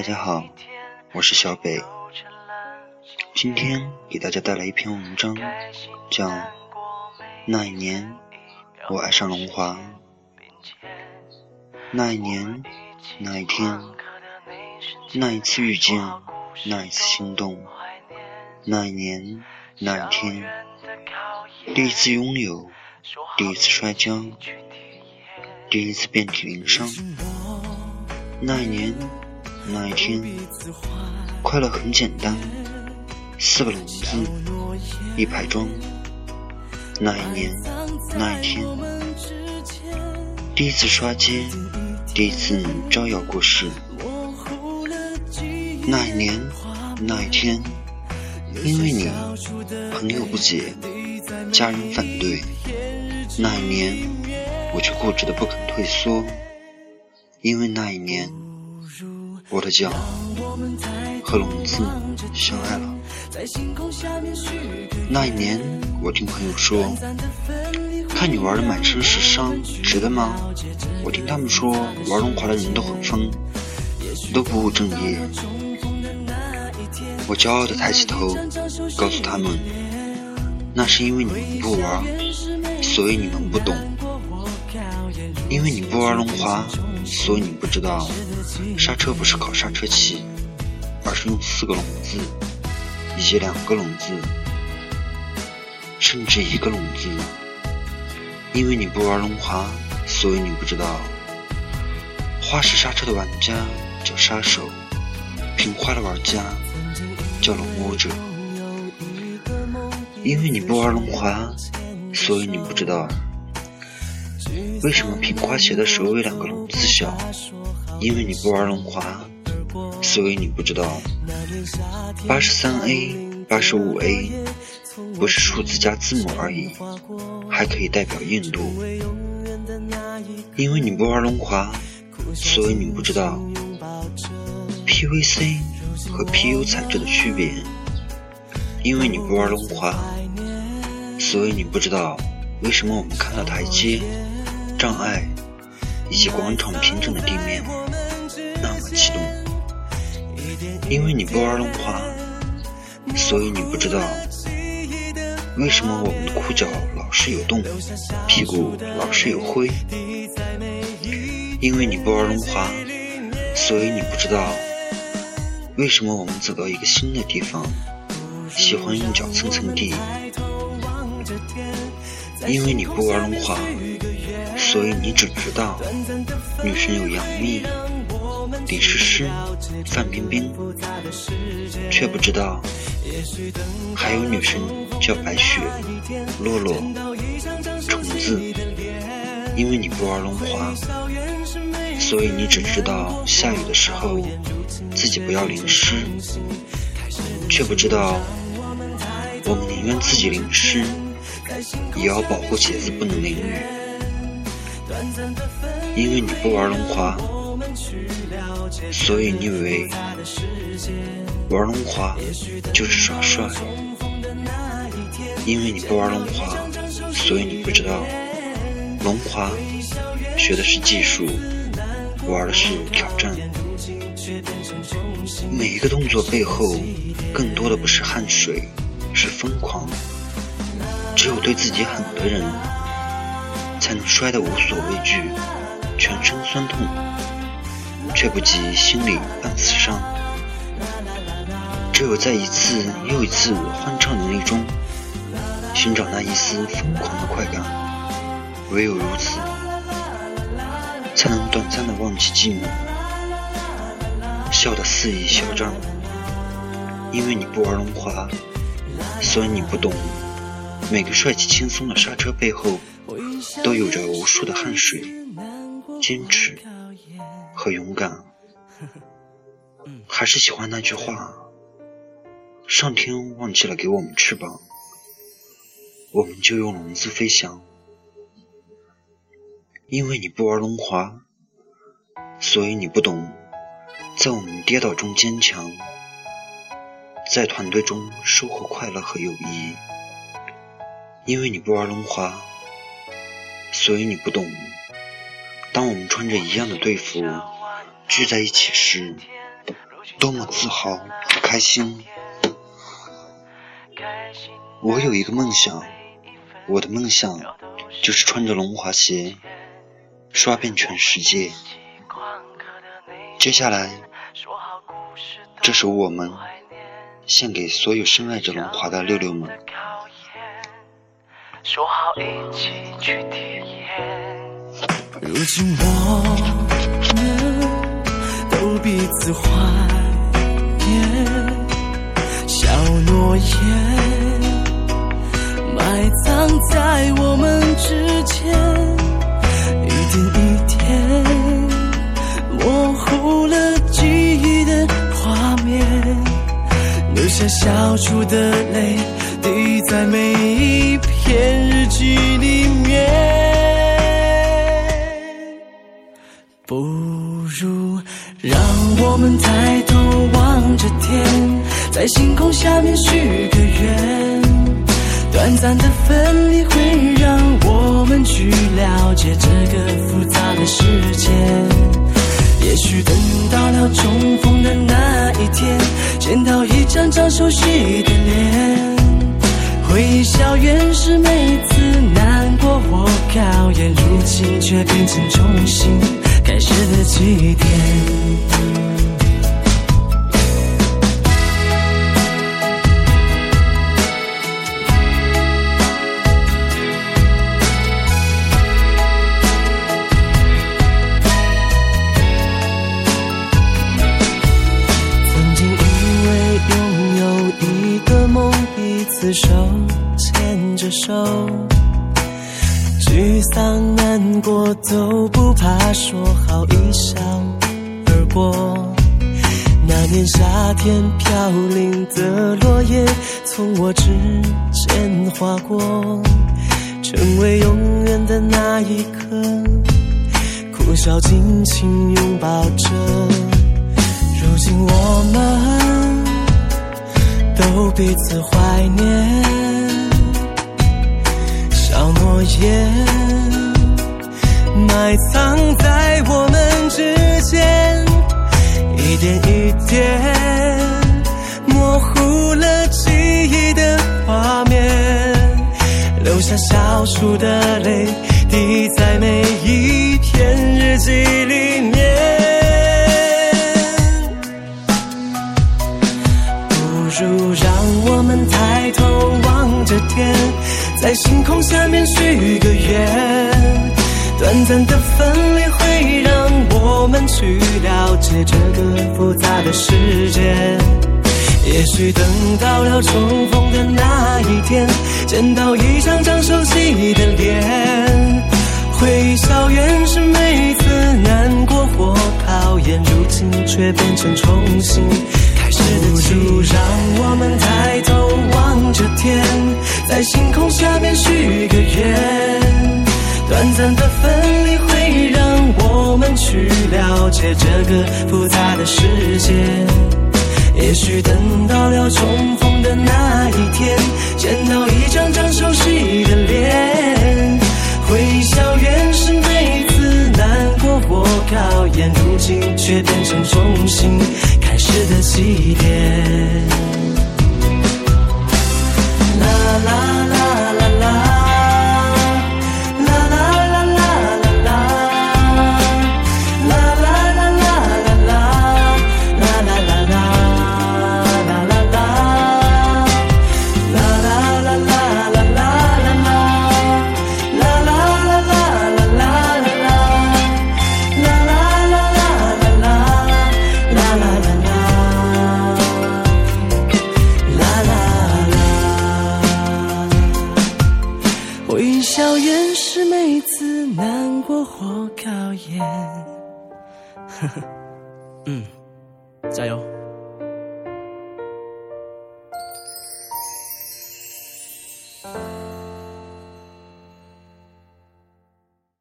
大家好，我是小北。今天给大家带来一篇文章，叫《那一年我爱上龙华》。那一年，那一天，那一次遇见，那一次心动。那一年，那一天，第一次拥有，第一次摔跤，第一次遍体鳞伤。那一年，那一天，快乐很简单，四个笼子，一排装。那一年，那一天，第一次刷街，第一次招摇过市。那一年，那一天。因为你朋友不解，家人反对，那一年我却固执的不肯退缩。因为那一年，我的脚和笼子相爱了。那一年，我听朋友说，看你玩的满身是伤，值得吗？我听他们说，玩龙华的人都很疯，都不务正业。我骄傲地抬起头，告诉他们：“那是因为你们不玩，所以你们不懂；因为你不玩龙华，所以你不知道刹车不是靠刹车器，而是用四个笼子，以及两个笼子，甚至一个笼子。因为你不玩龙华，所以你不知道花式刹车的玩家叫杀手，平滑的玩家。”叫龙魔者，因为你不玩龙华，所以你不知道为什么平滑鞋的首尾两个笼子小。因为你不玩龙华，所以你不知道八十三 A、八十五 A 不是数字加字母而已，还可以代表硬度。因为你不玩龙华，所以你不知道 PVC。和 PU 材质的区别，因为你不玩龙华，所以你不知道为什么我们看到台阶、障碍以及广场平整的地面因为你不玩龙华，所以你不知道为什么我们的裤脚老是有洞，屁股老是有灰。因为你不玩龙华，所以你不知道。为什么我们走到一个新的地方，喜欢用脚蹭蹭地？因为你不玩龙华，所以你只知道女神有杨幂、李诗诗、范冰冰，却不知道还有女神叫白雪、洛洛、虫子。因为你不玩龙华。所以你只知道下雨的时候自己不要淋湿，却不知道我们宁愿自己淋湿，也要保护鞋子不能淋雨。因为你不玩龙华，所以你以为玩龙华就是耍帅。因为你不玩龙华，所以你不知道龙华学的是技术。玩的是挑战，每一个动作背后，更多的不是汗水，是疯狂。只有对自己狠的人，才能摔得无所畏惧，全身酸痛，却不及心里半死伤。只有在一次又一次欢畅能力中，寻找那一丝疯狂的快感。唯有如此。才能短暂的忘记寂寞，笑得肆意嚣张。因为你不玩龙华，所以你不懂，每个帅气轻松的刹车背后，都有着无数的汗水、坚持和勇敢。还是喜欢那句话：上天忘记了给我们翅膀，我们就用笼子飞翔。因为你不玩龙滑，所以你不懂，在我们跌倒中坚强，在团队中收获快乐和友谊。因为你不玩龙滑，所以你不懂，当我们穿着一样的队服，聚在一起时，多么自豪和开心。我有一个梦想，我的梦想就是穿着龙华鞋，刷遍全世界。接下来，这首我们献给所有深爱着龙华的六六们。说好一起去体验。如今我们都彼此怀念，小诺言埋藏在我们之间，一点一点模糊了记忆的画面，留下笑处的泪滴在每一篇日记里面。不如让我们抬头望着天，在星空下面许个愿。短暂的分离会让我们去了解这个复杂的世界。也许等到了重逢的那一天，见到一张张熟悉的脸，回忆校园时每次难过或考验，如今却变成重新。开始的起点。沮丧难过都不怕，说好一笑而过。那年夏天飘零的落叶，从我指尖划过，成为永远的那一刻。苦笑紧紧拥抱着，如今我们都彼此怀念。诺言埋藏在我们之间，一点一点模糊了记忆的画面，留下笑处的泪滴在每一篇日记里。让我们抬头望着天。在星空下面许个愿，短暂的分离会让我们去了解这个复杂的世界。也许等到了重逢的那一天，见到一张张熟悉的脸，回忆校园时每次难过或考验，如今却变成重新新。不如让我们抬头望着天，在星空下面许个愿。短暂的分离会让我们去了解这个复杂的世界。也许等到了重逢的那一天，见到一张张熟悉如今却变成重新开始。的起点。啦啦微笑掩饰每次难过或考验。呵 呵嗯加油。